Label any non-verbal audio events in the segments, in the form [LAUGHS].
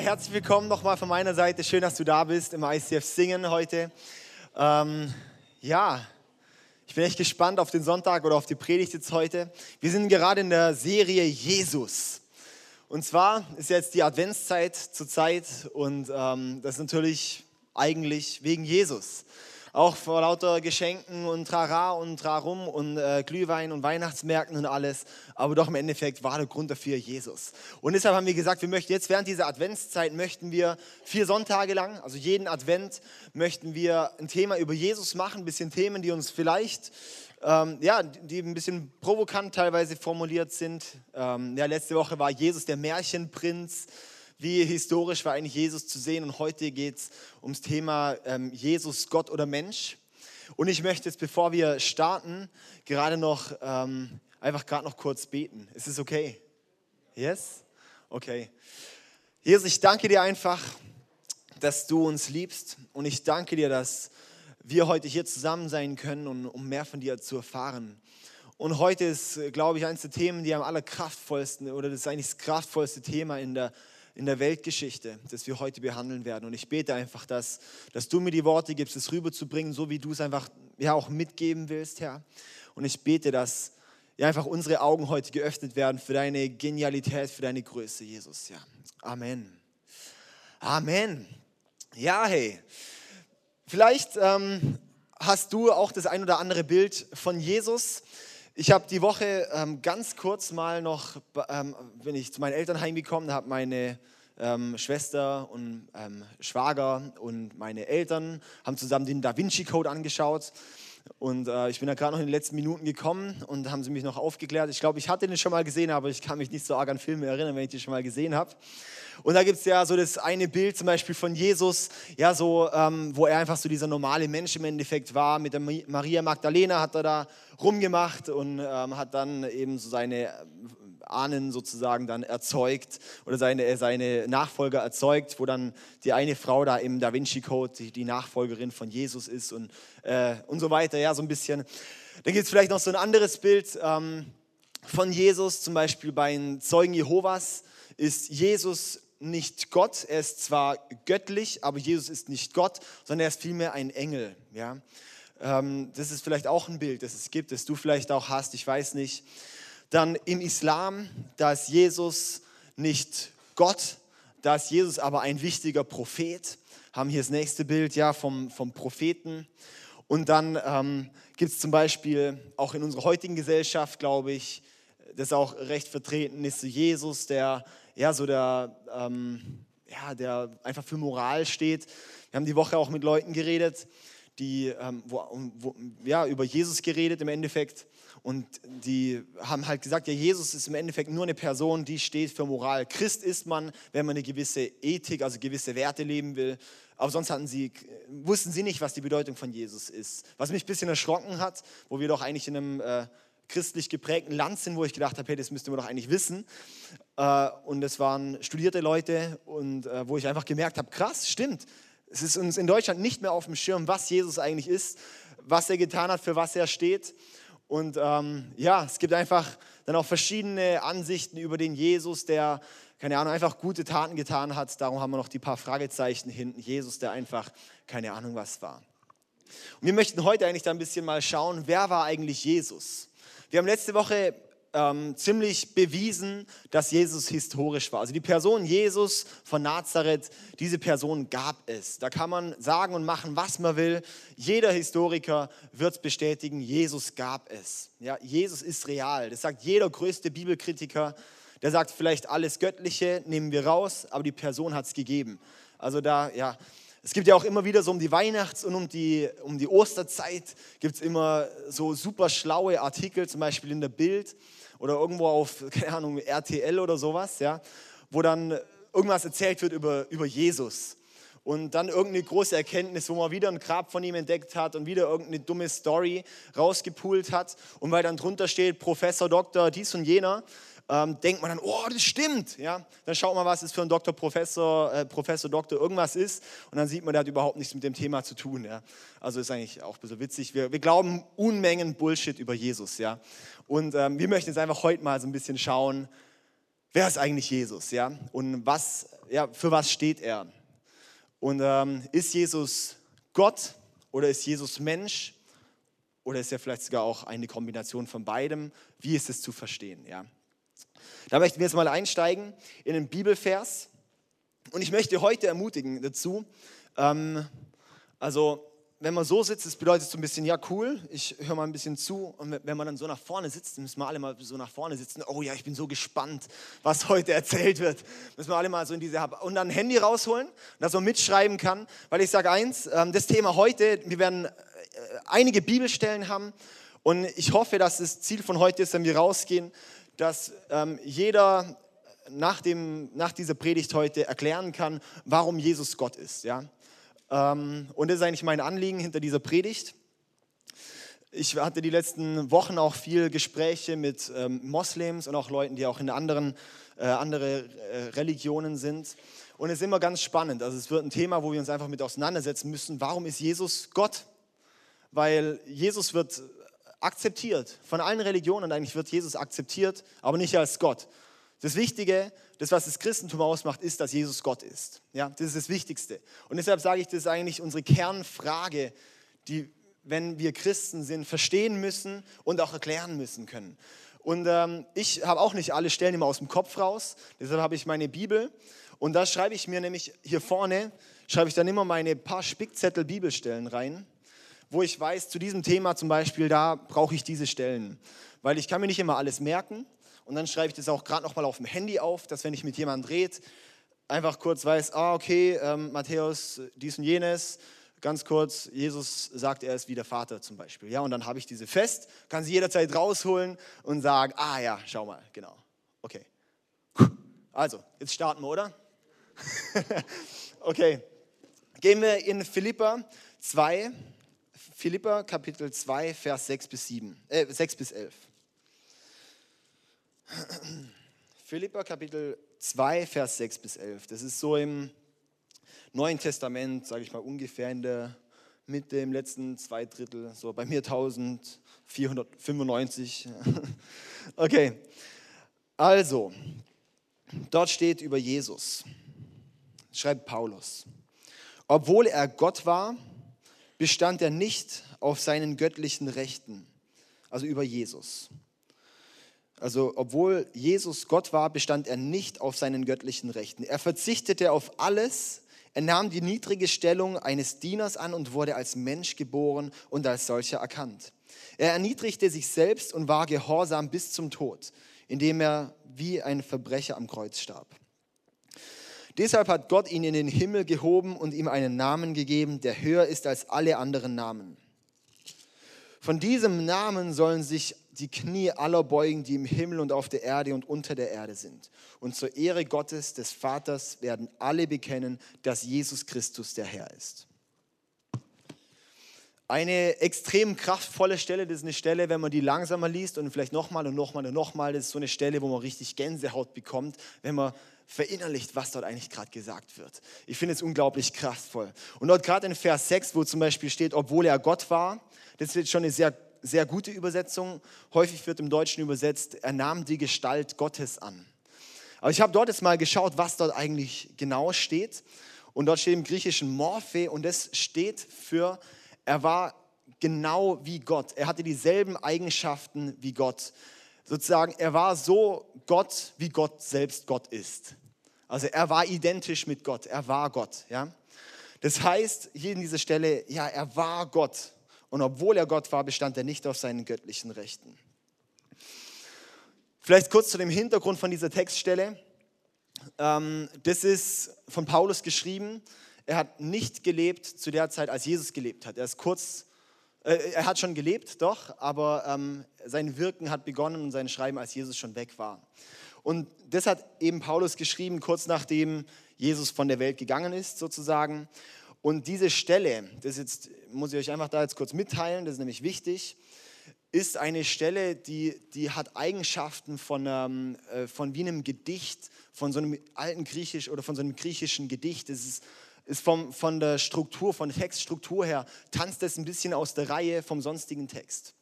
Herzlich willkommen nochmal von meiner Seite. Schön, dass du da bist im ICF Singen heute. Ähm, ja, ich bin echt gespannt auf den Sonntag oder auf die Predigt jetzt heute. Wir sind gerade in der Serie Jesus. Und zwar ist jetzt die Adventszeit zur Zeit und ähm, das ist natürlich eigentlich wegen Jesus auch vor lauter Geschenken und Trara und Trarum und äh, Glühwein und Weihnachtsmärkten und alles. Aber doch im Endeffekt war der Grund dafür Jesus. Und deshalb haben wir gesagt, wir möchten jetzt während dieser Adventszeit möchten wir vier Sonntage lang, also jeden Advent, möchten wir ein Thema über Jesus machen, ein bisschen Themen, die uns vielleicht ähm, ja, die ein bisschen provokant teilweise formuliert sind. Ähm, ja, letzte Woche war Jesus der Märchenprinz wie historisch war eigentlich Jesus zu sehen. Und heute geht es ums Thema ähm, Jesus, Gott oder Mensch. Und ich möchte jetzt, bevor wir starten, gerade noch ähm, einfach gerade noch kurz beten. Ist es okay? Yes? Okay. Jesus, ich danke dir einfach, dass du uns liebst. Und ich danke dir, dass wir heute hier zusammen sein können, um, um mehr von dir zu erfahren. Und heute ist, glaube ich, eines der Themen, die am allerkraftvollsten oder das ist eigentlich das kraftvollste Thema in der in der Weltgeschichte, das wir heute behandeln werden. Und ich bete einfach, dass, dass du mir die Worte gibst, es rüberzubringen, so wie du es einfach ja, auch mitgeben willst, Herr. Und ich bete, dass ja, einfach unsere Augen heute geöffnet werden für deine Genialität, für deine Größe, Jesus. Ja. Amen. Amen. Ja, hey. Vielleicht ähm, hast du auch das ein oder andere Bild von Jesus. Ich habe die Woche ähm, ganz kurz mal noch, ähm, bin ich zu meinen Eltern heimgekommen, habe meine ähm, Schwester und ähm, Schwager und meine Eltern haben zusammen den Da Vinci Code angeschaut. Und äh, ich bin da gerade noch in den letzten Minuten gekommen und haben sie mich noch aufgeklärt. Ich glaube, ich hatte den schon mal gesehen, aber ich kann mich nicht so arg an Filme erinnern, wenn ich den schon mal gesehen habe. Und da gibt es ja so das eine Bild zum Beispiel von Jesus, ja, so, ähm, wo er einfach so dieser normale Mensch im Endeffekt war. Mit der Maria Magdalena hat er da rumgemacht und ähm, hat dann eben so seine Ahnen sozusagen dann erzeugt oder seine, seine Nachfolger erzeugt, wo dann die eine Frau da im Da Vinci Code die, die Nachfolgerin von Jesus ist und, äh, und so weiter, ja, so ein bisschen. Dann gibt es vielleicht noch so ein anderes Bild ähm, von Jesus, zum Beispiel bei den Zeugen Jehovas ist Jesus nicht Gott, er ist zwar göttlich, aber Jesus ist nicht Gott, sondern er ist vielmehr ein Engel. Ja? Ähm, das ist vielleicht auch ein Bild, das es gibt, das du vielleicht auch hast, ich weiß nicht. Dann im Islam, da ist Jesus nicht Gott, da ist Jesus aber ein wichtiger Prophet. Haben hier das nächste Bild ja, vom, vom Propheten. Und dann ähm, gibt es zum Beispiel auch in unserer heutigen Gesellschaft, glaube ich, das auch recht vertreten ist, so Jesus, der ja so der, ähm, ja, der einfach für Moral steht. Wir haben die Woche auch mit Leuten geredet, die ähm, wo, wo, ja, über Jesus geredet im Endeffekt. Und die haben halt gesagt, ja, Jesus ist im Endeffekt nur eine Person, die steht für Moral. Christ ist man, wenn man eine gewisse Ethik, also gewisse Werte leben will. Aber sonst hatten sie, wussten sie nicht, was die Bedeutung von Jesus ist. Was mich ein bisschen erschrocken hat, wo wir doch eigentlich in einem äh, christlich geprägten Land sind, wo ich gedacht habe, hey, das müsste man doch eigentlich wissen. Äh, und es waren studierte Leute und äh, wo ich einfach gemerkt habe, krass, stimmt. Es ist uns in Deutschland nicht mehr auf dem Schirm, was Jesus eigentlich ist, was er getan hat, für was er steht. Und ähm, ja, es gibt einfach dann auch verschiedene Ansichten über den Jesus, der, keine Ahnung, einfach gute Taten getan hat. Darum haben wir noch die paar Fragezeichen hinten. Jesus, der einfach keine Ahnung was war. Und wir möchten heute eigentlich da ein bisschen mal schauen, wer war eigentlich Jesus? Wir haben letzte Woche ähm, ziemlich bewiesen, dass Jesus historisch war. Also die Person Jesus von Nazareth, diese Person gab es. Da kann man sagen und machen, was man will. Jeder Historiker wird es bestätigen, Jesus gab es. Ja, Jesus ist real. Das sagt jeder größte Bibelkritiker. Der sagt vielleicht alles Göttliche nehmen wir raus, aber die Person hat es gegeben. Also da, ja, es gibt ja auch immer wieder so um die Weihnachts- und um die, um die Osterzeit gibt es immer so super schlaue Artikel, zum Beispiel in der Bild oder irgendwo auf, [LAUGHS] keine Ahnung, RTL oder sowas, ja, wo dann irgendwas erzählt wird über, über Jesus. Und dann irgendeine große Erkenntnis, wo man wieder ein Grab von ihm entdeckt hat und wieder irgendeine dumme Story rausgepult hat. Und weil dann drunter steht, Professor, Doktor, dies und jener, ähm, denkt man dann, oh, das stimmt. Ja? Dann schaut man, was es für ein Doktor, Professor, äh, Professor, Doktor, irgendwas ist. Und dann sieht man, der hat überhaupt nichts mit dem Thema zu tun. Ja? Also ist eigentlich auch ein bisschen witzig. Wir, wir glauben Unmengen Bullshit über Jesus. Ja? Und ähm, wir möchten jetzt einfach heute mal so ein bisschen schauen, wer ist eigentlich Jesus, ja? Und was, ja, für was steht er? Und ähm, ist Jesus Gott oder ist Jesus Mensch? Oder ist er vielleicht sogar auch eine Kombination von beidem? Wie ist es zu verstehen, ja? Da möchten wir jetzt mal einsteigen in den Bibelvers. Und ich möchte heute ermutigen dazu, ähm, also wenn man so sitzt, das bedeutet so ein bisschen, ja cool, ich höre mal ein bisschen zu. Und wenn man dann so nach vorne sitzt, müssen wir alle mal so nach vorne sitzen. Oh ja, ich bin so gespannt, was heute erzählt wird. Müssen wir alle mal so in diese, und dann ein Handy rausholen, dass man mitschreiben kann. Weil ich sage eins, ähm, das Thema heute, wir werden äh, einige Bibelstellen haben. Und ich hoffe, dass das Ziel von heute ist, wenn wir rausgehen, dass ähm, jeder nach, dem, nach dieser Predigt heute erklären kann, warum Jesus Gott ist. Ja? Ähm, und das ist eigentlich mein Anliegen hinter dieser Predigt. Ich hatte die letzten Wochen auch viel Gespräche mit ähm, Moslems und auch Leuten, die auch in anderen äh, andere äh, Religionen sind. Und es ist immer ganz spannend. Also es wird ein Thema, wo wir uns einfach mit auseinandersetzen müssen. Warum ist Jesus Gott? Weil Jesus wird akzeptiert von allen Religionen. Eigentlich wird Jesus akzeptiert, aber nicht als Gott. Das Wichtige, das was das Christentum ausmacht, ist, dass Jesus Gott ist. Ja, das ist das Wichtigste. Und deshalb sage ich, das ist eigentlich unsere Kernfrage, die, wenn wir Christen sind, verstehen müssen und auch erklären müssen können. Und ähm, ich habe auch nicht alle Stellen immer aus dem Kopf raus. Deshalb habe ich meine Bibel. Und da schreibe ich mir nämlich hier vorne, schreibe ich dann immer meine paar Spickzettel Bibelstellen rein, wo ich weiß, zu diesem Thema zum Beispiel, da brauche ich diese Stellen. Weil ich kann mir nicht immer alles merken. Und dann schreibe ich das auch gerade nochmal auf dem Handy auf, dass wenn ich mit jemandem rede, einfach kurz weiß, ah okay, ähm, Matthäus, dies und jenes, ganz kurz, Jesus sagt, er ist wie der Vater zum Beispiel. Ja, und dann habe ich diese fest, kann sie jederzeit rausholen und sagen, ah ja, schau mal, genau. Okay. Also, jetzt starten wir, oder? [LAUGHS] okay. Gehen wir in Philippa 2, Philippa Kapitel 2, Vers 6 bis 7, äh, 6 bis 11. [CLEARS THROAT] Philippa Kapitel 2, Vers 6 bis 11. Das ist so im Neuen Testament, sage ich mal, ungefähr in der Mitte, im letzten zwei Drittel, so bei mir 1495. [LAUGHS] Okay, also, dort steht über Jesus, schreibt Paulus, obwohl er Gott war, bestand er nicht auf seinen göttlichen Rechten, also über Jesus also obwohl Jesus Gott war, bestand er nicht auf seinen göttlichen Rechten. Er verzichtete auf alles, er nahm die niedrige Stellung eines Dieners an und wurde als Mensch geboren und als solcher erkannt. Er erniedrigte sich selbst und war gehorsam bis zum Tod, indem er wie ein Verbrecher am Kreuz starb. Deshalb hat Gott ihn in den Himmel gehoben und ihm einen Namen gegeben, der höher ist als alle anderen Namen. Von diesem Namen sollen sich die Knie aller beugen, die im Himmel und auf der Erde und unter der Erde sind. Und zur Ehre Gottes, des Vaters, werden alle bekennen, dass Jesus Christus der Herr ist. Eine extrem kraftvolle Stelle, das ist eine Stelle, wenn man die langsamer liest und vielleicht nochmal und nochmal und nochmal, das ist so eine Stelle, wo man richtig Gänsehaut bekommt, wenn man verinnerlicht, was dort eigentlich gerade gesagt wird. Ich finde es unglaublich kraftvoll. Und dort gerade in Vers 6, wo zum Beispiel steht, obwohl er Gott war, das ist schon eine sehr sehr gute Übersetzung. Häufig wird im Deutschen übersetzt, er nahm die Gestalt Gottes an. Aber ich habe dort jetzt mal geschaut, was dort eigentlich genau steht. Und dort steht im Griechischen Morphe und das steht für, er war genau wie Gott. Er hatte dieselben Eigenschaften wie Gott. Sozusagen, er war so Gott, wie Gott selbst Gott ist. Also er war identisch mit Gott, er war Gott. Ja? Das heißt, hier in dieser Stelle, ja, er war Gott. Und obwohl er Gott war, bestand er nicht auf seinen göttlichen Rechten. Vielleicht kurz zu dem Hintergrund von dieser Textstelle. Ähm, das ist von Paulus geschrieben. Er hat nicht gelebt zu der Zeit, als Jesus gelebt hat. Er ist kurz, äh, er hat schon gelebt, doch, aber ähm, sein Wirken hat begonnen und sein Schreiben, als Jesus schon weg war. Und das hat eben Paulus geschrieben, kurz nachdem Jesus von der Welt gegangen ist, sozusagen. Und diese Stelle, das jetzt, muss ich euch einfach da jetzt kurz mitteilen, das ist nämlich wichtig, ist eine Stelle, die, die hat Eigenschaften von, ähm, äh, von wie einem Gedicht, von so einem alten Griechisch oder von so einem griechischen Gedicht. Es ist, ist vom, von der Struktur, von der Textstruktur her, tanzt es ein bisschen aus der Reihe vom sonstigen Text.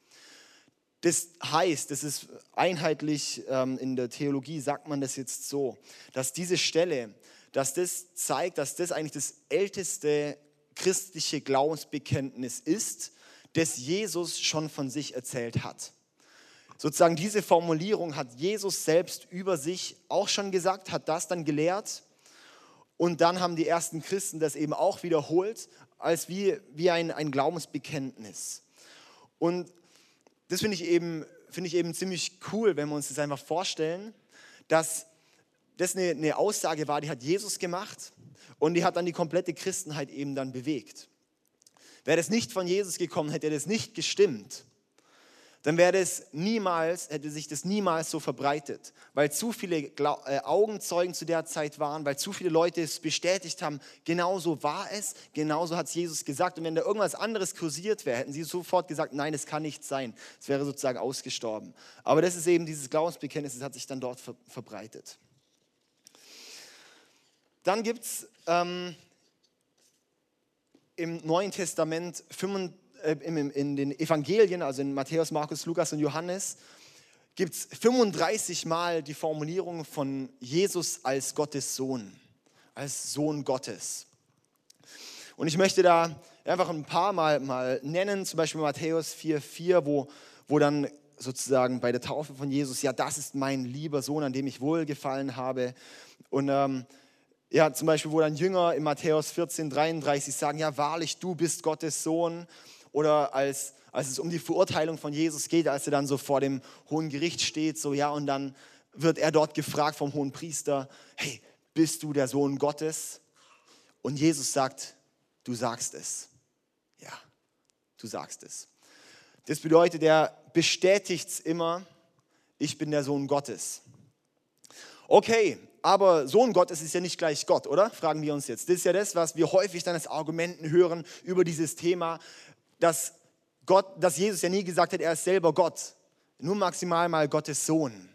Das heißt, das ist einheitlich ähm, in der Theologie, sagt man das jetzt so, dass diese Stelle, dass das zeigt, dass das eigentlich das älteste christliche Glaubensbekenntnis ist, das Jesus schon von sich erzählt hat. Sozusagen diese Formulierung hat Jesus selbst über sich auch schon gesagt, hat das dann gelehrt und dann haben die ersten Christen das eben auch wiederholt als wie, wie ein, ein Glaubensbekenntnis. Und das finde ich, eben, find ich eben ziemlich cool, wenn wir uns das einfach vorstellen, dass das eine, eine Aussage war, die hat Jesus gemacht und die hat dann die komplette Christenheit eben dann bewegt. Wäre das nicht von Jesus gekommen, hätte das nicht gestimmt, dann wäre das niemals, hätte sich das niemals so verbreitet, weil zu viele äh, Augenzeugen zu der Zeit waren, weil zu viele Leute es bestätigt haben, genauso war es, genauso hat es Jesus gesagt. Und wenn da irgendwas anderes kursiert wäre, hätten sie sofort gesagt, nein, es kann nicht sein. Es wäre sozusagen ausgestorben. Aber das ist eben dieses Glaubensbekenntnis, das hat sich dann dort ver verbreitet. Dann gibt es ähm, im Neuen Testament 25 äh, in den Evangelien, also in Matthäus, Markus, Lukas und Johannes, gibt es 35 Mal die Formulierung von Jesus als Gottes Sohn, als Sohn Gottes. Und ich möchte da einfach ein paar Mal, mal nennen, zum Beispiel Matthäus 4,4, wo, wo dann sozusagen bei der Taufe von Jesus, ja, das ist mein lieber Sohn, an dem ich wohlgefallen habe. Und ähm, ja, zum Beispiel, wo dann Jünger in Matthäus 14, 33 sagen, ja, wahrlich, du bist Gottes Sohn oder als, als es um die Verurteilung von Jesus geht, als er dann so vor dem hohen Gericht steht, so ja, und dann wird er dort gefragt vom hohen Priester, hey, bist du der Sohn Gottes? Und Jesus sagt, du sagst es. Ja, du sagst es. Das bedeutet, er bestätigt es immer, ich bin der Sohn Gottes. Okay, aber Sohn Gottes ist ja nicht gleich Gott, oder? Fragen wir uns jetzt. Das ist ja das, was wir häufig dann als Argumenten hören über dieses Thema dass, Gott, dass Jesus ja nie gesagt hat, er ist selber Gott. Nur maximal mal Gottes Sohn.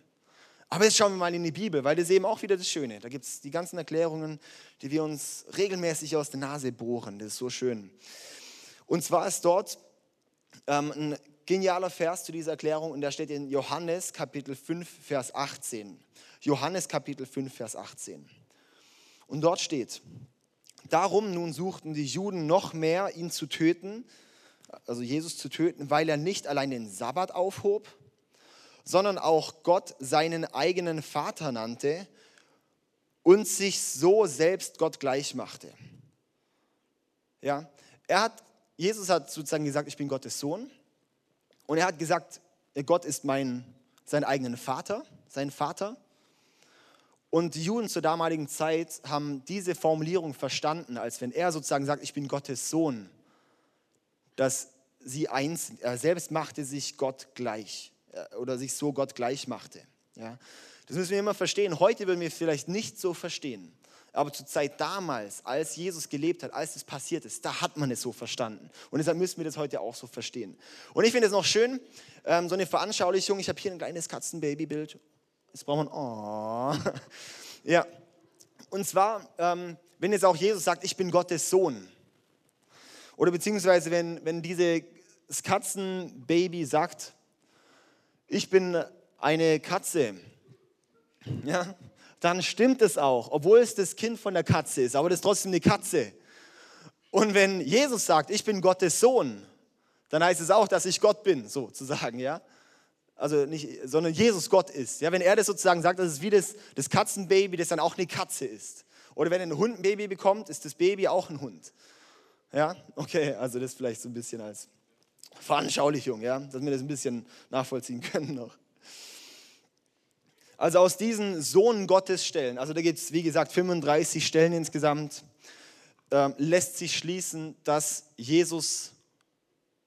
Aber jetzt schauen wir mal in die Bibel, weil das ist eben auch wieder das Schöne. Da gibt es die ganzen Erklärungen, die wir uns regelmäßig aus der Nase bohren. Das ist so schön. Und zwar ist dort ähm, ein genialer Vers zu dieser Erklärung und der steht in Johannes Kapitel 5, Vers 18. Johannes Kapitel 5, Vers 18. Und dort steht, darum nun suchten die Juden noch mehr, ihn zu töten, also Jesus zu töten, weil er nicht allein den Sabbat aufhob, sondern auch Gott seinen eigenen Vater nannte und sich so selbst Gott gleich machte. Ja, er hat, Jesus hat sozusagen gesagt, ich bin Gottes Sohn. Und er hat gesagt, Gott ist mein, sein eigenen Vater, sein Vater. Und die Juden zur damaligen Zeit haben diese Formulierung verstanden, als wenn er sozusagen sagt, ich bin Gottes Sohn, dass sie eins, er selbst machte sich Gott gleich äh, oder sich so Gott gleich machte. Ja? Das müssen wir immer verstehen. Heute würden wir vielleicht nicht so verstehen. Aber zur Zeit damals, als Jesus gelebt hat, als das passiert ist, da hat man es so verstanden. Und deshalb müssen wir das heute auch so verstehen. Und ich finde es noch schön, ähm, so eine Veranschaulichung. Ich habe hier ein kleines Katzenbabybild. Jetzt braucht man, oh. [LAUGHS] Ja. Und zwar, ähm, wenn jetzt auch Jesus sagt, ich bin Gottes Sohn, oder beziehungsweise, wenn, wenn dieses Katzenbaby sagt, ich bin eine Katze, ja, dann stimmt es auch, obwohl es das Kind von der Katze ist, aber das ist trotzdem eine Katze. Und wenn Jesus sagt, ich bin Gottes Sohn, dann heißt es auch, dass ich Gott bin, sozusagen, ja. Also nicht, sondern Jesus Gott ist. Ja, wenn er das sozusagen sagt, das ist wie das, das Katzenbaby, das dann auch eine Katze ist. Oder wenn ein Hund ein Baby bekommt, ist das Baby auch ein Hund. Ja, okay, also das vielleicht so ein bisschen als Veranschaulichung, ja, dass wir das ein bisschen nachvollziehen [LAUGHS] können noch. Also aus diesen Sohn Gottes Stellen, also da gibt es wie gesagt 35 Stellen insgesamt, äh, lässt sich schließen, dass Jesus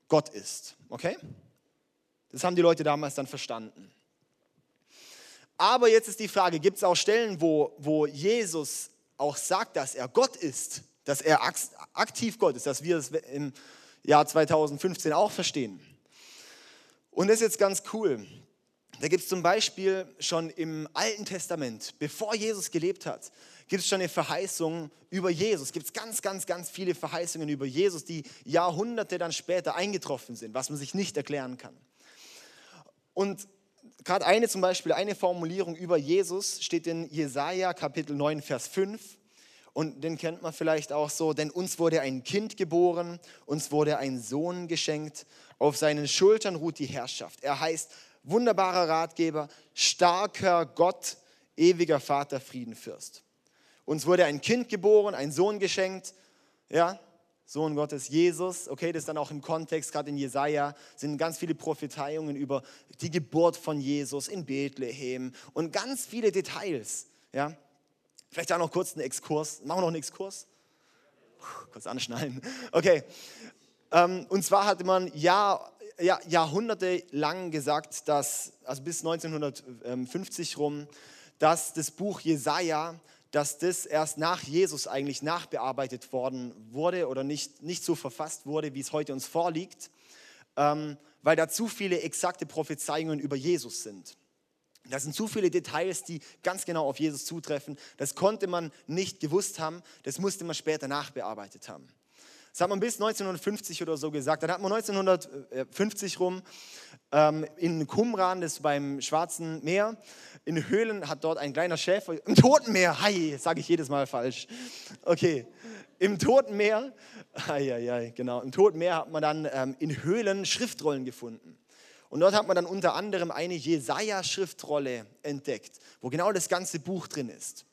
Gott ist. Okay? Das haben die Leute damals dann verstanden. Aber jetzt ist die Frage, gibt es auch Stellen, wo, wo Jesus auch sagt, dass er Gott ist? Dass er aktiv Gott ist, dass wir es im Jahr 2015 auch verstehen. Und das ist jetzt ganz cool. Da gibt es zum Beispiel schon im Alten Testament, bevor Jesus gelebt hat, gibt es schon eine Verheißung über Jesus. Gibt es ganz, ganz, ganz viele Verheißungen über Jesus, die Jahrhunderte dann später eingetroffen sind, was man sich nicht erklären kann. Und gerade eine zum Beispiel, eine Formulierung über Jesus steht in Jesaja Kapitel 9, Vers 5. Und den kennt man vielleicht auch so, denn uns wurde ein Kind geboren, uns wurde ein Sohn geschenkt, auf seinen Schultern ruht die Herrschaft. Er heißt wunderbarer Ratgeber, starker Gott, ewiger Vater, Friedenfürst. Uns wurde ein Kind geboren, ein Sohn geschenkt, ja, Sohn Gottes, Jesus. Okay, das ist dann auch im Kontext, gerade in Jesaja, sind ganz viele Prophezeiungen über die Geburt von Jesus in Bethlehem und ganz viele Details, ja. Vielleicht auch noch kurz einen Exkurs. Machen wir noch einen Exkurs? Puh, kurz anschnallen. Okay. Ähm, und zwar hatte man Jahr, Jahr, Jahrhunderte lang gesagt, dass, also bis 1950 rum, dass das Buch Jesaja, dass das erst nach Jesus eigentlich nachbearbeitet worden wurde oder nicht, nicht so verfasst wurde, wie es heute uns vorliegt, ähm, weil da zu viele exakte Prophezeiungen über Jesus sind. Das sind zu viele Details, die ganz genau auf Jesus zutreffen. Das konnte man nicht gewusst haben, das musste man später nachbearbeitet haben. Das hat man bis 1950 oder so gesagt. Dann hat man 1950 rum ähm, in Qumran, das ist beim Schwarzen Meer, in Höhlen hat dort ein kleiner Schäfer, im Toten Meer, hi, sage ich jedes Mal falsch. Okay, im Toten Meer, hi, hi, hi, genau, im Toten Meer hat man dann ähm, in Höhlen Schriftrollen gefunden. Und dort hat man dann unter anderem eine Jesaja-Schriftrolle entdeckt, wo genau das ganze Buch drin ist.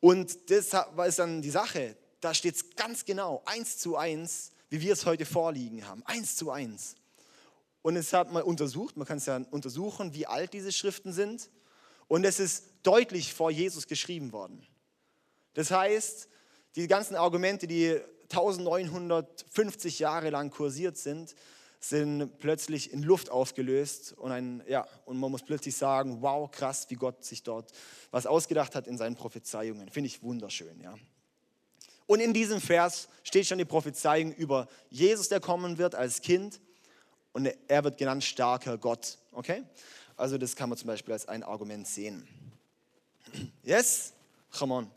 Und das ist dann die Sache. Da steht es ganz genau, eins zu eins, wie wir es heute vorliegen haben. Eins zu eins. Und es hat man untersucht, man kann es ja untersuchen, wie alt diese Schriften sind. Und es ist deutlich vor Jesus geschrieben worden. Das heißt, die ganzen Argumente, die 1950 Jahre lang kursiert sind, sind plötzlich in Luft aufgelöst und, ein, ja, und man muss plötzlich sagen, wow, krass, wie Gott sich dort was ausgedacht hat in seinen Prophezeiungen. Finde ich wunderschön, ja. Und in diesem Vers steht schon die Prophezeiung über Jesus, der kommen wird als Kind und er wird genannt starker Gott, okay? Also das kann man zum Beispiel als ein Argument sehen. Yes? Come on.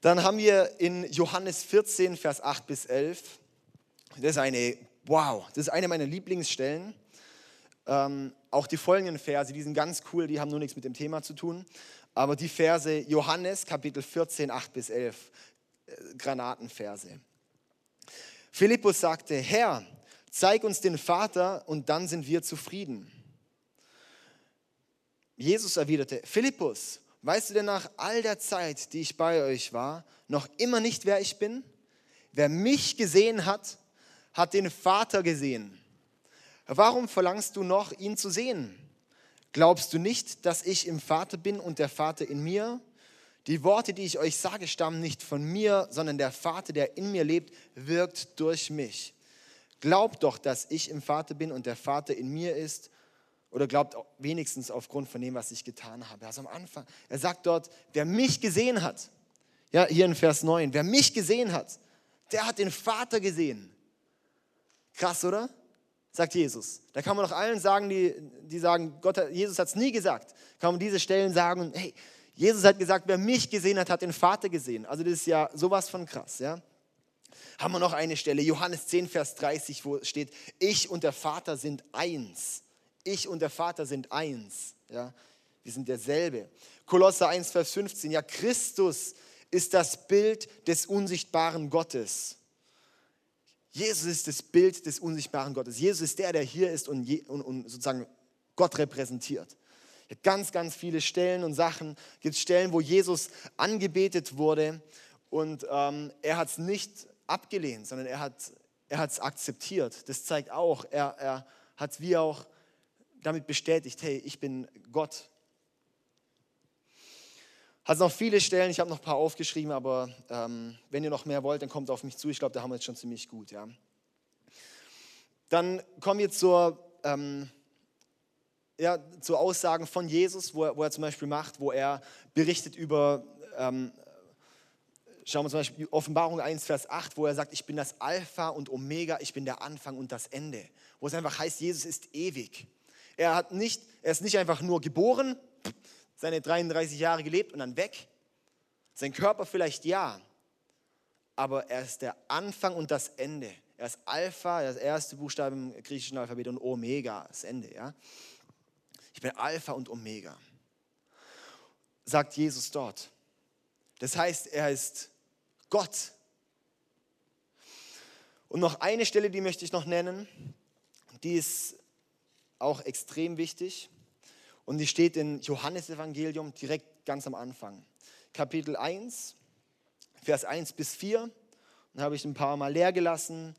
Dann haben wir in Johannes 14, Vers 8 bis 11, das ist eine Wow, das ist eine meiner Lieblingsstellen. Ähm, auch die folgenden Verse, die sind ganz cool, die haben nur nichts mit dem Thema zu tun. Aber die Verse Johannes Kapitel 14, 8 bis 11, äh, Granatenverse. Philippus sagte, Herr, zeig uns den Vater und dann sind wir zufrieden. Jesus erwiderte, Philippus, weißt du denn nach all der Zeit, die ich bei euch war, noch immer nicht, wer ich bin? Wer mich gesehen hat, hat den Vater gesehen. Warum verlangst du noch, ihn zu sehen? Glaubst du nicht, dass ich im Vater bin und der Vater in mir? Die Worte, die ich euch sage, stammen nicht von mir, sondern der Vater, der in mir lebt, wirkt durch mich. Glaubt doch, dass ich im Vater bin und der Vater in mir ist. Oder glaubt wenigstens aufgrund von dem, was ich getan habe. Also am Anfang, er sagt dort, wer mich gesehen hat, ja, hier in Vers 9, wer mich gesehen hat, der hat den Vater gesehen. Krass, oder? Sagt Jesus. Da kann man doch allen sagen, die, die sagen, Gott, Jesus hat es nie gesagt. Kann man diese Stellen sagen, hey, Jesus hat gesagt, wer mich gesehen hat, hat den Vater gesehen. Also das ist ja sowas von krass, ja. Haben wir noch eine Stelle, Johannes 10, Vers 30, wo steht, ich und der Vater sind eins. Ich und der Vater sind eins, ja. Wir sind derselbe. Kolosser 1, Vers 15, ja, Christus ist das Bild des unsichtbaren Gottes. Jesus ist das Bild des unsichtbaren Gottes. Jesus ist der, der hier ist und, je, und, und sozusagen Gott repräsentiert. Ganz, ganz viele Stellen und Sachen. Es gibt Stellen, wo Jesus angebetet wurde und ähm, er hat es nicht abgelehnt, sondern er hat er es akzeptiert. Das zeigt auch, er, er hat wie auch damit bestätigt, hey, ich bin Gott hat noch viele Stellen, ich habe noch ein paar aufgeschrieben, aber ähm, wenn ihr noch mehr wollt, dann kommt auf mich zu. Ich glaube, da haben wir jetzt schon ziemlich gut. Ja. Dann kommen wir zur, ähm, ja, zu Aussagen von Jesus, wo er, wo er zum Beispiel macht, wo er berichtet über, ähm, schauen wir zum Beispiel Offenbarung 1, Vers 8, wo er sagt, ich bin das Alpha und Omega, ich bin der Anfang und das Ende. Wo es einfach heißt, Jesus ist ewig. Er, hat nicht, er ist nicht einfach nur geboren, seine 33 Jahre gelebt und dann weg. Sein Körper vielleicht ja, aber er ist der Anfang und das Ende. Er ist Alpha, das erste Buchstabe im griechischen Alphabet und Omega, das Ende. Ja? Ich bin Alpha und Omega, sagt Jesus dort. Das heißt, er ist Gott. Und noch eine Stelle, die möchte ich noch nennen, die ist auch extrem wichtig. Und die steht in Johannesevangelium direkt ganz am Anfang. Kapitel 1, Vers 1 bis 4. Dann habe ich ein paar Mal leer gelassen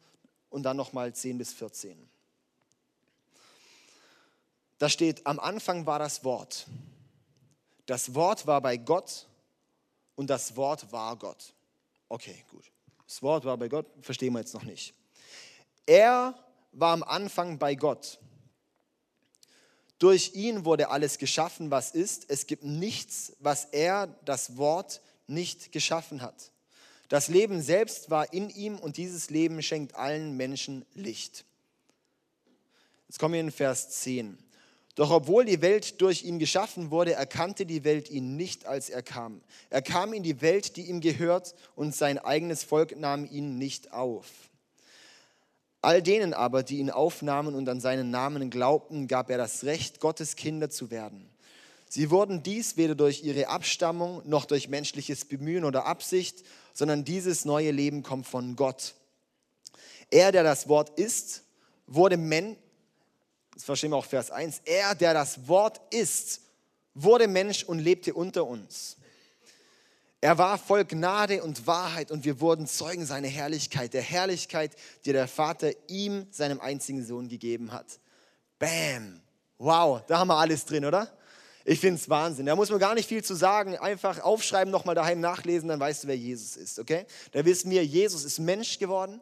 und dann nochmal 10 bis 14. Da steht, am Anfang war das Wort. Das Wort war bei Gott und das Wort war Gott. Okay, gut. Das Wort war bei Gott, verstehen wir jetzt noch nicht. Er war am Anfang bei Gott. Durch ihn wurde alles geschaffen, was ist. Es gibt nichts, was er, das Wort, nicht geschaffen hat. Das Leben selbst war in ihm und dieses Leben schenkt allen Menschen Licht. Jetzt kommen wir in Vers 10. Doch obwohl die Welt durch ihn geschaffen wurde, erkannte die Welt ihn nicht, als er kam. Er kam in die Welt, die ihm gehört, und sein eigenes Volk nahm ihn nicht auf. All denen aber, die ihn aufnahmen und an seinen Namen glaubten, gab er das Recht, Gottes Kinder zu werden. Sie wurden dies weder durch ihre Abstammung noch durch menschliches Bemühen oder Absicht, sondern dieses neue Leben kommt von Gott. Er, der das Wort ist, wurde Mensch, das verstehen wir auch Vers 1, er, der das Wort ist, wurde Mensch und lebte unter uns. Er war voll Gnade und Wahrheit und wir wurden Zeugen seiner Herrlichkeit, der Herrlichkeit, die der Vater ihm, seinem einzigen Sohn, gegeben hat. Bam! Wow, da haben wir alles drin, oder? Ich finde es Wahnsinn. Da muss man gar nicht viel zu sagen. Einfach aufschreiben, nochmal daheim nachlesen, dann weißt du, wer Jesus ist. Okay? Da wissen wir, Jesus ist Mensch geworden.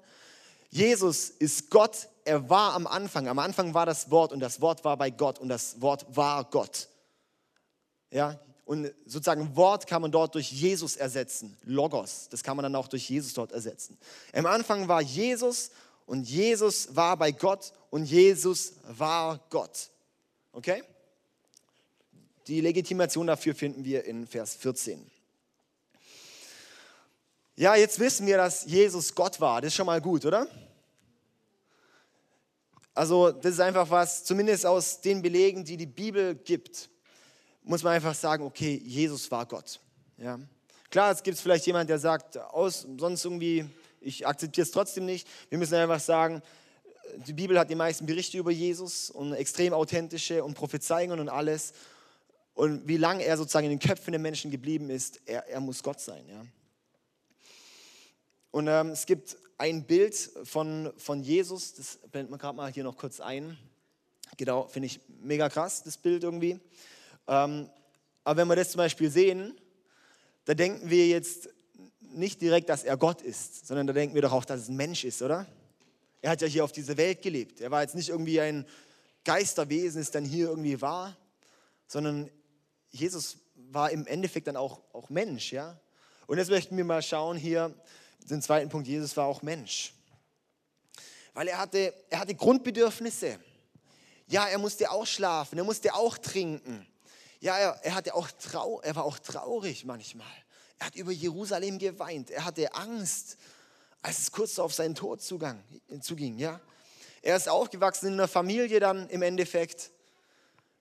Jesus ist Gott. Er war am Anfang. Am Anfang war das Wort und das Wort war bei Gott und das Wort war Gott. Ja? Und sozusagen Wort kann man dort durch Jesus ersetzen. Logos. Das kann man dann auch durch Jesus dort ersetzen. Am Anfang war Jesus und Jesus war bei Gott und Jesus war Gott. Okay? Die Legitimation dafür finden wir in Vers 14. Ja, jetzt wissen wir, dass Jesus Gott war. Das ist schon mal gut, oder? Also das ist einfach was, zumindest aus den Belegen, die die Bibel gibt, muss man einfach sagen, okay, Jesus war Gott. Ja. Klar, es gibt vielleicht jemand, der sagt, aus, sonst irgendwie, ich akzeptiere es trotzdem nicht. Wir müssen einfach sagen, die Bibel hat die meisten Berichte über Jesus und extrem authentische und Prophezeiungen und alles. Und wie lange er sozusagen in den Köpfen der Menschen geblieben ist, er, er muss Gott sein. Ja? Und ähm, es gibt ein Bild von, von Jesus, das blendet man gerade mal hier noch kurz ein. Genau, finde ich mega krass, das Bild irgendwie. Ähm, aber wenn wir das zum Beispiel sehen, da denken wir jetzt nicht direkt, dass er Gott ist, sondern da denken wir doch auch, dass es ein Mensch ist, oder? Er hat ja hier auf dieser Welt gelebt. Er war jetzt nicht irgendwie ein Geisterwesen, das dann hier irgendwie war, sondern Jesus war im Endeffekt dann auch, auch Mensch, ja. Und jetzt möchten wir mal schauen hier, den zweiten Punkt, Jesus war auch Mensch. Weil er hatte, er hatte Grundbedürfnisse. Ja, er musste auch schlafen, er musste auch trinken. Ja, er, er, hatte auch trau, er war auch traurig manchmal. Er hat über Jerusalem geweint. Er hatte Angst, als es kurz auf seinen Tod zugang, zuging. Ja? Er ist aufgewachsen in einer Familie dann im Endeffekt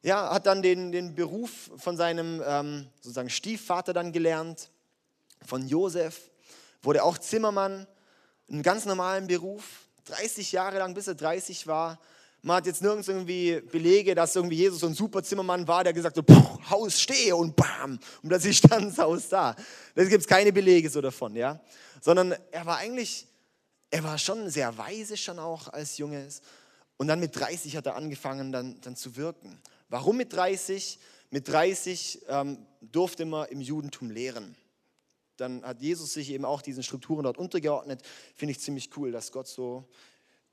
ja, hat dann den, den Beruf von seinem ähm, sozusagen Stiefvater dann gelernt, von Josef, wurde auch Zimmermann, einen ganz normalen Beruf, 30 Jahre lang, bis er 30 war. Man hat jetzt nirgends irgendwie Belege, dass irgendwie Jesus so ein super Zimmermann war, der gesagt hat, so, Haus stehe und bam, und plötzlich [LAUGHS] stand das Haus da. Da gibt es keine Belege so davon, ja. Sondern er war eigentlich, er war schon sehr weise schon auch als Junges. Und dann mit 30 hat er angefangen dann, dann zu wirken. Warum mit 30? Mit 30 ähm, durfte man im Judentum lehren. Dann hat Jesus sich eben auch diesen Strukturen dort untergeordnet. Finde ich ziemlich cool, dass Gott so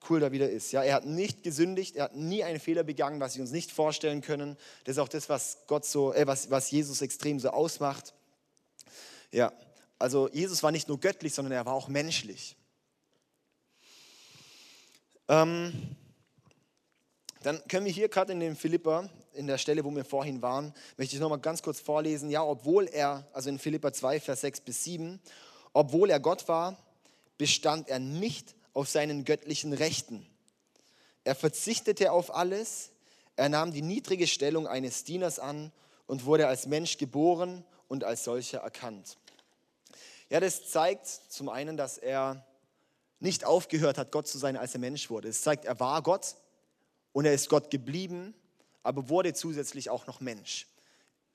cool da wieder ist. Ja, er hat nicht gesündigt, er hat nie einen Fehler begangen, was wir uns nicht vorstellen können. Das ist auch das, was Gott so, äh, was, was Jesus extrem so ausmacht. Ja, also Jesus war nicht nur göttlich, sondern er war auch menschlich. Ähm, dann können wir hier gerade in dem Philippa in der Stelle, wo wir vorhin waren, möchte ich nochmal ganz kurz vorlesen. Ja, obwohl er, also in Philippa 2, Vers 6 bis 7, obwohl er Gott war, bestand er nicht auf seinen göttlichen Rechten. Er verzichtete auf alles, er nahm die niedrige Stellung eines Dieners an und wurde als Mensch geboren und als solcher erkannt. Ja, das zeigt zum einen, dass er nicht aufgehört hat, Gott zu sein, als er Mensch wurde. Es zeigt, er war Gott und er ist Gott geblieben, aber wurde zusätzlich auch noch Mensch.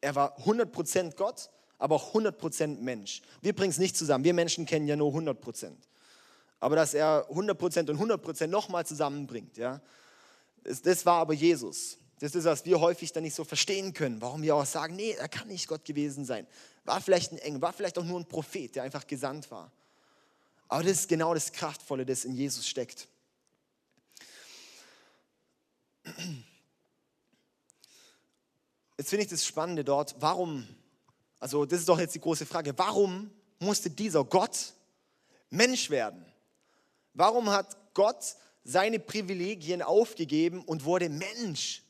Er war 100% Gott, aber auch 100% Mensch. Wir bringen es nicht zusammen. Wir Menschen kennen ja nur 100%. Aber dass er 100% und 100% nochmal zusammenbringt, ja, das, das war aber Jesus. Das ist, was wir häufig dann nicht so verstehen können, warum wir auch sagen, nee, er kann nicht Gott gewesen sein. War vielleicht ein Engel, war vielleicht auch nur ein Prophet, der einfach gesandt war. Aber das ist genau das Kraftvolle, das in Jesus steckt. Jetzt finde ich das Spannende dort, warum, also das ist doch jetzt die große Frage, warum musste dieser Gott Mensch werden? Warum hat Gott seine Privilegien aufgegeben und wurde Mensch?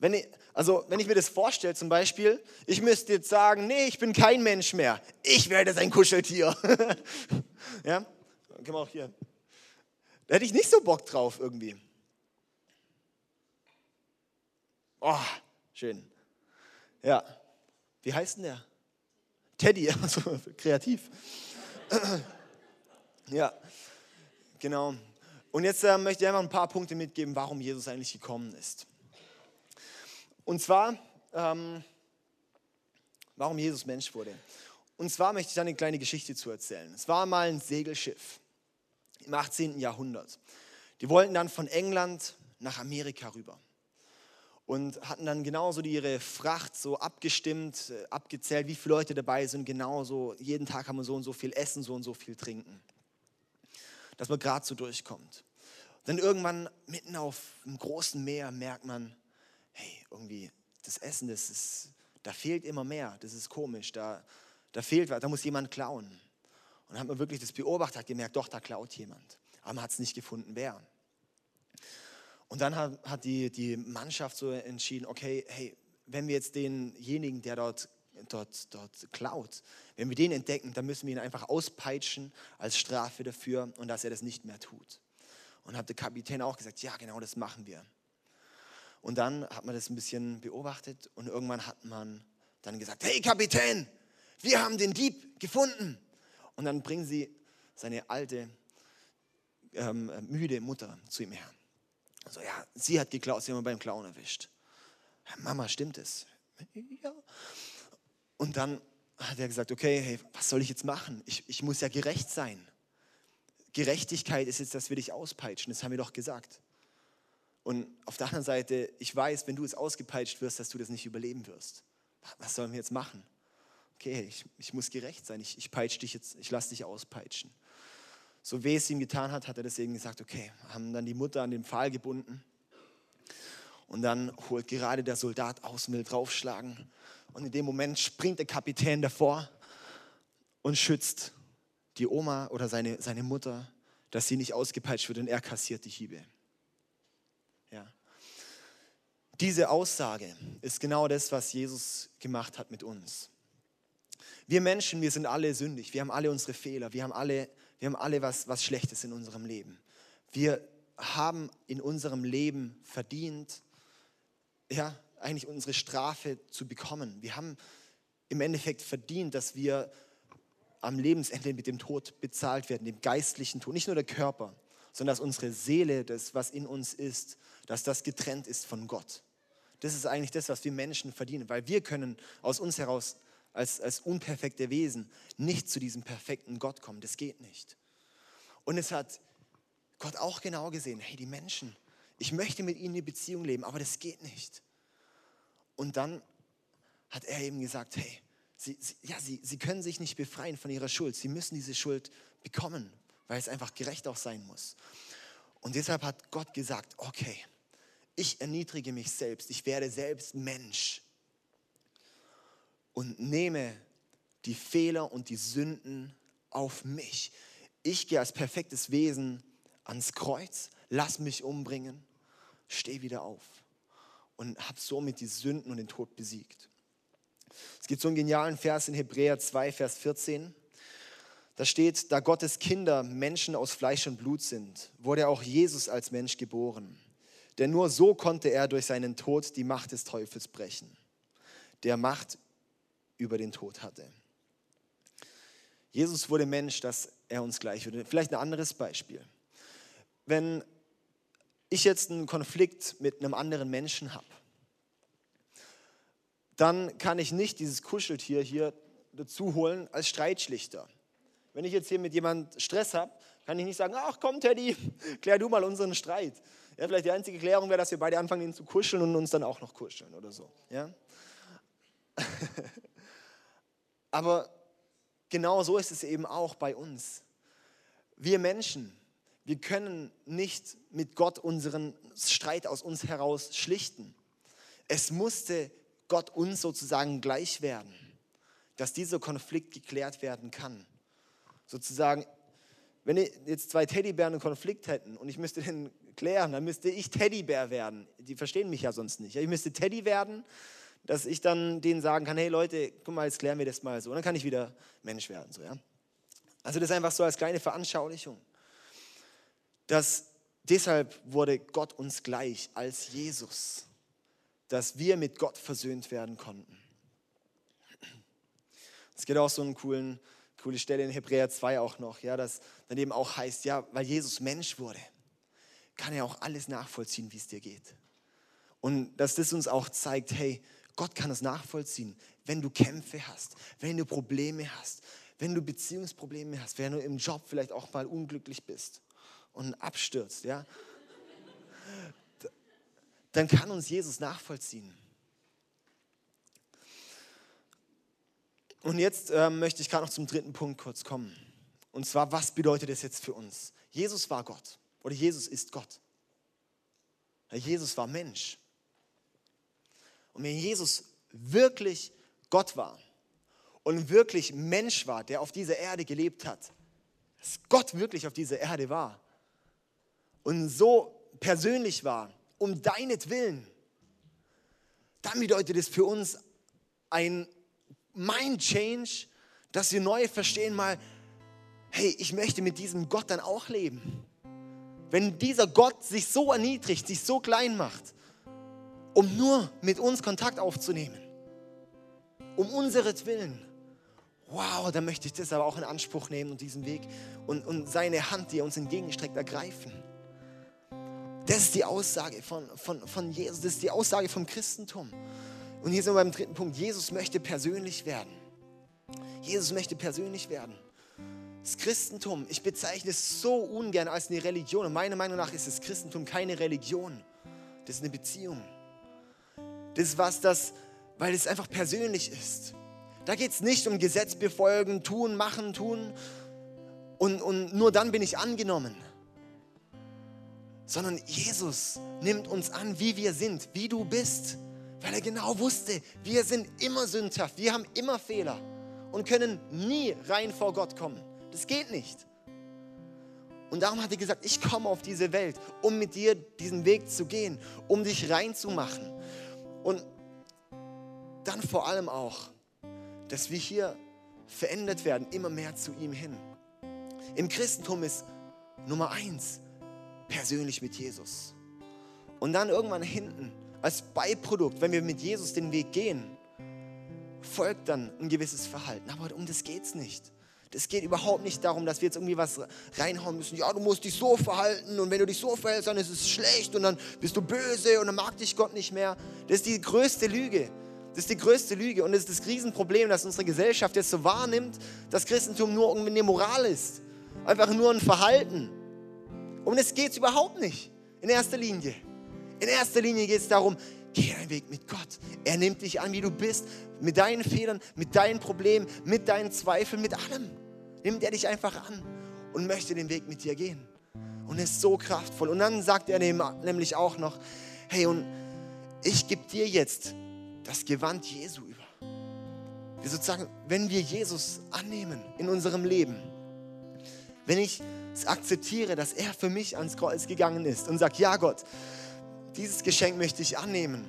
Wenn ich, also wenn ich mir das vorstelle zum Beispiel, ich müsste jetzt sagen, nee, ich bin kein Mensch mehr, ich werde sein Kuscheltier. [LAUGHS] ja, können wir auch hier. Da hätte ich nicht so Bock drauf irgendwie. Oh, schön. Ja, wie heißt denn der? Teddy, [LAUGHS] also kreativ. [CLEARS THROAT] ja, genau. Und jetzt äh, möchte ich einfach ein paar Punkte mitgeben, warum Jesus eigentlich gekommen ist. Und zwar, ähm, warum Jesus Mensch wurde. Und zwar möchte ich da eine kleine Geschichte zu erzählen. Es war mal ein Segelschiff im 18. Jahrhundert. Die wollten dann von England nach Amerika rüber und hatten dann genauso ihre Fracht so abgestimmt, äh, abgezählt, wie viele Leute dabei sind, genauso. Jeden Tag haben wir so und so viel Essen, so und so viel Trinken, dass man gerade so durchkommt. Dann irgendwann mitten auf einem großen Meer merkt man, hey, irgendwie das Essen, das ist, da fehlt immer mehr, das ist komisch, da, da fehlt was, da muss jemand klauen. Und dann hat man wirklich das beobachtet, hat gemerkt, doch, da klaut jemand. Aber man hat es nicht gefunden, wer. Und dann hat, hat die, die Mannschaft so entschieden, okay, hey, wenn wir jetzt denjenigen, der dort, dort, dort klaut, wenn wir den entdecken, dann müssen wir ihn einfach auspeitschen als Strafe dafür und dass er das nicht mehr tut. Und hat der Kapitän auch gesagt, ja, genau das machen wir. Und dann hat man das ein bisschen beobachtet und irgendwann hat man dann gesagt, hey Kapitän, wir haben den Dieb gefunden. Und dann bringen sie seine alte, ähm, müde Mutter zu ihm her. So, ja, sie hat geklaut, sie haben wir beim Klauen erwischt. Mama, stimmt es? Ja. Und dann hat er gesagt, okay, hey, was soll ich jetzt machen? Ich, ich muss ja gerecht sein. Gerechtigkeit ist jetzt, dass wir dich auspeitschen, das haben wir doch gesagt. Und auf der anderen Seite, ich weiß, wenn du jetzt ausgepeitscht wirst, dass du das nicht überleben wirst. Was sollen wir jetzt machen? Okay, ich, ich muss gerecht sein. Ich, ich peitsche dich jetzt, ich lasse dich auspeitschen. So weh es ihm getan hat, hat er deswegen gesagt, okay, haben dann die Mutter an den Pfahl gebunden. Und dann holt gerade der Soldat aus und will draufschlagen. Und in dem Moment springt der Kapitän davor und schützt die Oma oder seine, seine Mutter, dass sie nicht ausgepeitscht wird und er kassiert die Hiebe. Ja. Diese Aussage ist genau das, was Jesus gemacht hat mit uns. Wir Menschen, wir sind alle sündig, wir haben alle unsere Fehler, wir haben alle, wir haben alle was, was Schlechtes in unserem Leben. Wir haben in unserem Leben verdient, ja, eigentlich unsere Strafe zu bekommen. Wir haben im Endeffekt verdient, dass wir am Lebensende mit dem Tod bezahlt werden, dem geistlichen Tod, nicht nur der Körper, sondern dass unsere Seele, das, was in uns ist, dass das getrennt ist von Gott. Das ist eigentlich das, was wir Menschen verdienen, weil wir können aus uns heraus als, als unperfekte Wesen nicht zu diesem perfekten Gott kommen. Das geht nicht. Und es hat Gott auch genau gesehen, hey, die Menschen, ich möchte mit ihnen eine Beziehung leben, aber das geht nicht. Und dann hat er eben gesagt, hey, sie, sie, ja, sie, sie können sich nicht befreien von ihrer Schuld. Sie müssen diese Schuld bekommen, weil es einfach gerecht auch sein muss. Und deshalb hat Gott gesagt, okay, ich erniedrige mich selbst, ich werde selbst Mensch und nehme die Fehler und die Sünden auf mich. Ich gehe als perfektes Wesen ans Kreuz, lass mich umbringen, stehe wieder auf und habe somit die Sünden und den Tod besiegt. Es gibt so einen genialen Vers in Hebräer 2, Vers 14. Da steht, da Gottes Kinder Menschen aus Fleisch und Blut sind, wurde auch Jesus als Mensch geboren. Denn nur so konnte er durch seinen Tod die Macht des Teufels brechen, der Macht über den Tod hatte. Jesus wurde Mensch, dass er uns gleich würde. Vielleicht ein anderes Beispiel. Wenn ich jetzt einen Konflikt mit einem anderen Menschen habe, dann kann ich nicht dieses Kuscheltier hier dazu holen als Streitschlichter. Wenn ich jetzt hier mit jemandem Stress habe, kann ich nicht sagen, ach komm Teddy, [LAUGHS] klär du mal unseren Streit. Ja, vielleicht die einzige Klärung wäre, dass wir beide anfangen, ihn zu kuscheln und uns dann auch noch kuscheln oder so. Ja? [LAUGHS] Aber genau so ist es eben auch bei uns. Wir Menschen, wir können nicht mit Gott unseren Streit aus uns heraus schlichten. Es musste Gott uns sozusagen gleich werden, dass dieser Konflikt geklärt werden kann. Sozusagen, wenn jetzt zwei Teddybären einen Konflikt hätten und ich müsste den klären, dann müsste ich Teddybär werden. Die verstehen mich ja sonst nicht. Ich müsste Teddy werden, dass ich dann denen sagen kann, hey Leute, guck mal, jetzt klären wir das mal so. Und dann kann ich wieder Mensch werden. So, ja? Also das ist einfach so als kleine Veranschaulichung. Dass deshalb wurde Gott uns gleich als Jesus, dass wir mit Gott versöhnt werden konnten. Es gibt auch so einen coolen coole Stelle in Hebräer 2 auch noch, ja, das dann eben auch heißt, ja, weil Jesus Mensch wurde, kann er auch alles nachvollziehen, wie es dir geht. Und dass das uns auch zeigt, hey, Gott kann es nachvollziehen, wenn du Kämpfe hast, wenn du Probleme hast, wenn du Beziehungsprobleme hast, wenn du im Job vielleicht auch mal unglücklich bist und abstürzt, ja, dann kann uns Jesus nachvollziehen. Und jetzt äh, möchte ich gerade noch zum dritten Punkt kurz kommen. Und zwar, was bedeutet das jetzt für uns? Jesus war Gott oder Jesus ist Gott. Jesus war Mensch. Und wenn Jesus wirklich Gott war und wirklich Mensch war, der auf dieser Erde gelebt hat, dass Gott wirklich auf dieser Erde war und so persönlich war, um deinetwillen, dann bedeutet es für uns ein Mind Change, dass wir neu verstehen mal, hey, ich möchte mit diesem Gott dann auch leben. Wenn dieser Gott sich so erniedrigt, sich so klein macht, um nur mit uns Kontakt aufzunehmen, um unseretwillen, wow, dann möchte ich das aber auch in Anspruch nehmen und diesen Weg und, und seine Hand, die er uns entgegenstreckt, ergreifen. Das ist die Aussage von, von, von Jesus, das ist die Aussage vom Christentum. Und hier sind wir beim dritten Punkt. Jesus möchte persönlich werden. Jesus möchte persönlich werden. Das Christentum, ich bezeichne es so ungern als eine Religion. Und meiner Meinung nach ist das Christentum keine Religion. Das ist eine Beziehung. Das ist was, das, weil es einfach persönlich ist. Da geht es nicht um Gesetz befolgen, tun, machen, tun. Und, und nur dann bin ich angenommen. Sondern Jesus nimmt uns an, wie wir sind, wie du bist weil er genau wusste, wir sind immer sündhaft, wir haben immer Fehler und können nie rein vor Gott kommen. Das geht nicht. Und darum hat er gesagt, ich komme auf diese Welt, um mit dir diesen Weg zu gehen, um dich reinzumachen. Und dann vor allem auch, dass wir hier verändert werden, immer mehr zu ihm hin. Im Christentum ist Nummer eins persönlich mit Jesus. Und dann irgendwann hinten als Beiprodukt, wenn wir mit Jesus den Weg gehen, folgt dann ein gewisses Verhalten. Aber um das geht es nicht. Es geht überhaupt nicht darum, dass wir jetzt irgendwie was reinhauen müssen. Ja, du musst dich so verhalten und wenn du dich so verhältst, dann ist es schlecht und dann bist du böse und dann mag dich Gott nicht mehr. Das ist die größte Lüge. Das ist die größte Lüge und das ist das Riesenproblem, dass unsere Gesellschaft jetzt so wahrnimmt, dass Christentum nur irgendwie eine Moral ist. Einfach nur ein Verhalten. Um das geht es überhaupt nicht in erster Linie. In erster Linie geht es darum, geh einen Weg mit Gott. Er nimmt dich an, wie du bist, mit deinen Fehlern, mit deinen Problemen, mit deinen Zweifeln, mit allem. Nimmt er dich einfach an und möchte den Weg mit dir gehen. Und ist so kraftvoll. Und dann sagt er nämlich auch noch, hey, und ich gebe dir jetzt das Gewand Jesu über. Wir sozusagen, wenn wir Jesus annehmen in unserem Leben, wenn ich akzeptiere, dass er für mich ans Kreuz gegangen ist und sagt, ja Gott, dieses Geschenk möchte ich annehmen,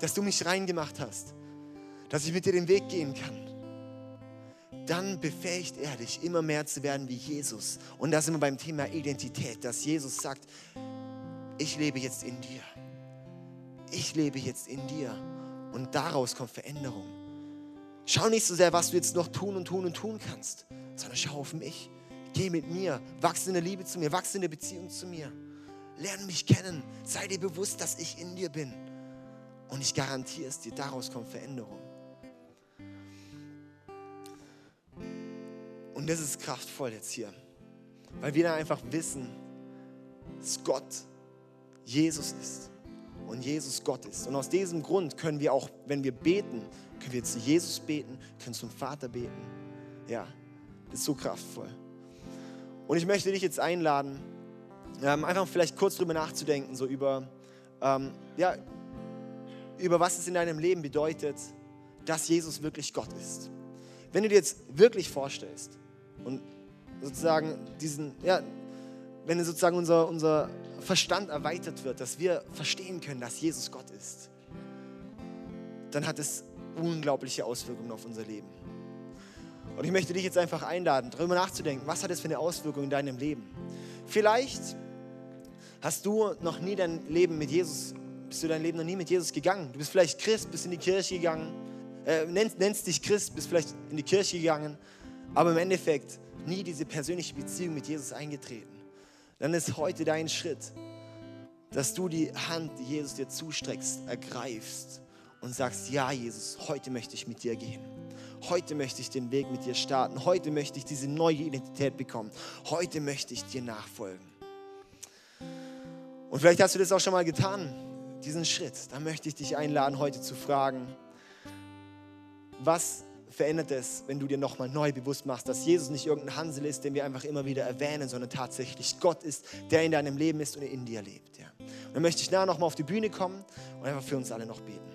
dass du mich reingemacht hast, dass ich mit dir den Weg gehen kann. dann befähigt er dich, immer mehr zu werden wie Jesus. Und da sind wir beim Thema Identität, dass Jesus sagt, ich lebe jetzt in dir. Ich lebe jetzt in dir. Und daraus kommt Veränderung. Schau nicht so sehr, was du jetzt noch tun und tun und tun kannst, sondern schau auf mich. Geh mit mir, wachse in der Liebe zu mir, wachse in der Beziehung zu mir. Lerne mich kennen, sei dir bewusst, dass ich in dir bin. Und ich garantiere es dir, daraus kommt Veränderung. Und das ist kraftvoll jetzt hier, weil wir dann einfach wissen, dass Gott Jesus ist und Jesus Gott ist. Und aus diesem Grund können wir auch, wenn wir beten, können wir zu Jesus beten, können zum Vater beten. Ja, das ist so kraftvoll. Und ich möchte dich jetzt einladen, ähm, einfach vielleicht kurz drüber nachzudenken, so über, ähm, ja, über was es in deinem Leben bedeutet, dass Jesus wirklich Gott ist. Wenn du dir jetzt wirklich vorstellst und sozusagen diesen, ja, wenn sozusagen unser, unser Verstand erweitert wird, dass wir verstehen können, dass Jesus Gott ist, dann hat es unglaubliche Auswirkungen auf unser Leben. Und ich möchte dich jetzt einfach einladen, darüber nachzudenken, was hat es für eine Auswirkung in deinem Leben? Vielleicht hast du noch nie dein Leben mit Jesus, bist du dein Leben noch nie mit Jesus gegangen. Du bist vielleicht Christ, bist in die Kirche gegangen, äh, nennst, nennst dich Christ, bist vielleicht in die Kirche gegangen, aber im Endeffekt nie diese persönliche Beziehung mit Jesus eingetreten. Dann ist heute dein Schritt, dass du die Hand, die Jesus dir zustreckst, ergreifst und sagst, ja Jesus, heute möchte ich mit dir gehen. Heute möchte ich den Weg mit dir starten. Heute möchte ich diese neue Identität bekommen. Heute möchte ich dir nachfolgen. Und vielleicht hast du das auch schon mal getan, diesen Schritt. Da möchte ich dich einladen, heute zu fragen, was verändert es, wenn du dir nochmal neu bewusst machst, dass Jesus nicht irgendein Hansel ist, den wir einfach immer wieder erwähnen, sondern tatsächlich Gott ist, der in deinem Leben ist und in dir lebt. Ja. Und dann möchte ich nachher nochmal auf die Bühne kommen und einfach für uns alle noch beten.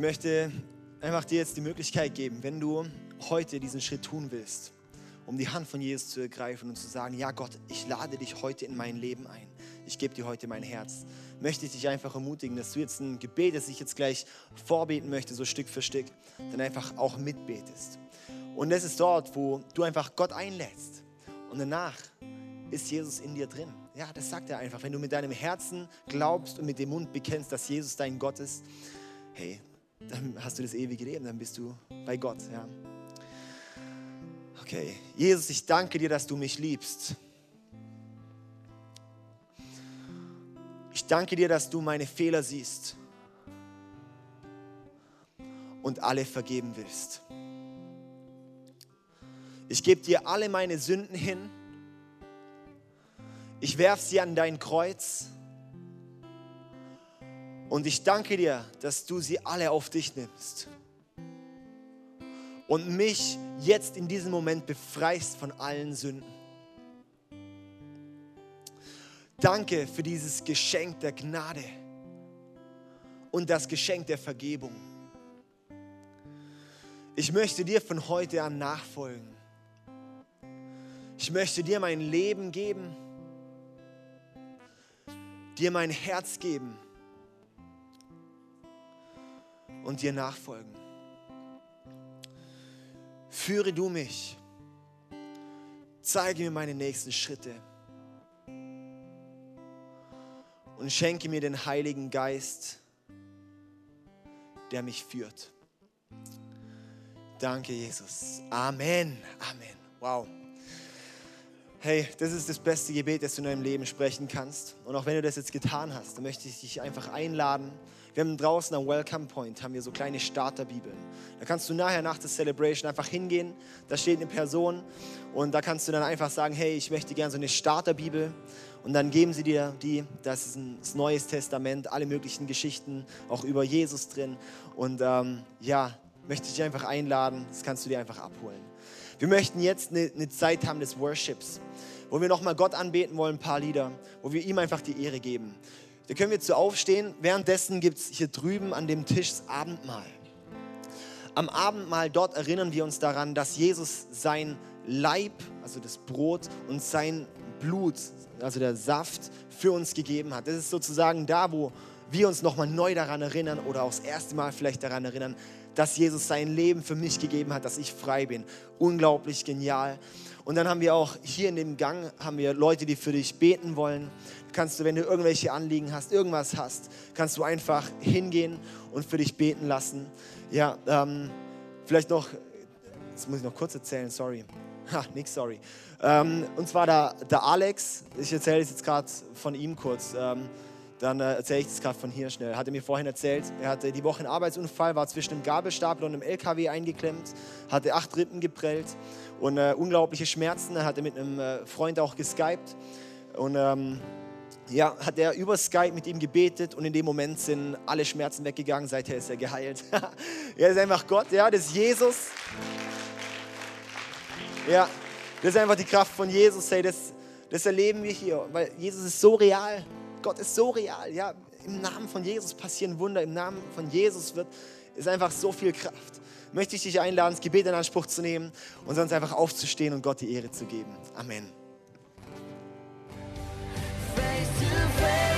Ich möchte einfach dir jetzt die Möglichkeit geben, wenn du heute diesen Schritt tun willst, um die Hand von Jesus zu ergreifen und zu sagen, ja Gott, ich lade dich heute in mein Leben ein. Ich gebe dir heute mein Herz. Möchte ich dich einfach ermutigen, dass du jetzt ein Gebet, das ich jetzt gleich vorbeten möchte, so Stück für Stück, dann einfach auch mitbetest. Und das ist dort, wo du einfach Gott einlädst. Und danach ist Jesus in dir drin. Ja, das sagt er einfach. Wenn du mit deinem Herzen glaubst und mit dem Mund bekennst, dass Jesus dein Gott ist, hey, dann hast du das ewige Leben, dann bist du bei Gott. Ja. Okay, Jesus, ich danke dir, dass du mich liebst. Ich danke dir, dass du meine Fehler siehst und alle vergeben willst. Ich gebe dir alle meine Sünden hin. Ich werfe sie an dein Kreuz und ich danke dir, dass du sie alle auf dich nimmst. Und mich jetzt in diesem Moment befreist von allen Sünden. Danke für dieses Geschenk der Gnade und das Geschenk der Vergebung. Ich möchte dir von heute an nachfolgen. Ich möchte dir mein Leben geben, dir mein Herz geben und dir nachfolgen. Führe du mich. Zeige mir meine nächsten Schritte. Und schenke mir den Heiligen Geist, der mich führt. Danke, Jesus. Amen. Amen. Wow. Hey, das ist das beste Gebet, das du in deinem Leben sprechen kannst. Und auch wenn du das jetzt getan hast, dann möchte ich dich einfach einladen. Wir haben draußen am Welcome Point haben wir so kleine Starterbibeln. Da kannst du nachher nach der Celebration einfach hingehen. Da steht eine Person und da kannst du dann einfach sagen, hey, ich möchte gerne so eine Starterbibel. Und dann geben sie dir die. Das ist ein das Neues Testament, alle möglichen Geschichten, auch über Jesus drin. Und ähm, ja, möchte ich dich einfach einladen. Das kannst du dir einfach abholen. Wir möchten jetzt eine, eine Zeit haben des Worships, wo wir nochmal Gott anbeten wollen, ein paar Lieder, wo wir ihm einfach die Ehre geben. Da können wir zu aufstehen. Währenddessen gibt es hier drüben an dem Tisch das Abendmahl. Am Abendmahl dort erinnern wir uns daran, dass Jesus sein Leib, also das Brot und sein Blut, also der Saft, für uns gegeben hat. Das ist sozusagen da, wo wir uns nochmal neu daran erinnern oder auch das erste Mal vielleicht daran erinnern, dass Jesus sein Leben für mich gegeben hat, dass ich frei bin. Unglaublich genial. Und dann haben wir auch hier in dem Gang haben wir Leute, die für dich beten wollen. Kannst du, wenn du irgendwelche Anliegen hast, irgendwas hast, kannst du einfach hingehen und für dich beten lassen. Ja, ähm, vielleicht noch, das muss ich noch kurz erzählen, sorry. Ha, nix sorry. Ähm, und zwar der, der Alex, ich erzähle es jetzt gerade von ihm kurz. Ähm, dann äh, erzähle ich das gerade von hier schnell. Hatte mir vorhin erzählt, er hatte die Woche einen Arbeitsunfall, war zwischen einem Gabelstapler und einem LKW eingeklemmt, hatte acht Rippen geprellt und äh, unglaubliche Schmerzen. Er hatte mit einem äh, Freund auch geskypt und ähm, ja, hat er über Skype mit ihm gebetet und in dem Moment sind alle Schmerzen weggegangen. Seither ist er geheilt. [LAUGHS] er ist einfach Gott, ja, das ist Jesus. Ja, das ist einfach die Kraft von Jesus. Hey, das, das erleben wir hier, weil Jesus ist so real. Gott ist so real. Ja? Im Namen von Jesus passieren Wunder. Im Namen von Jesus wird, ist einfach so viel Kraft. Möchte ich dich einladen, das Gebet in Anspruch zu nehmen und sonst einfach aufzustehen und Gott die Ehre zu geben. Amen. Face to face.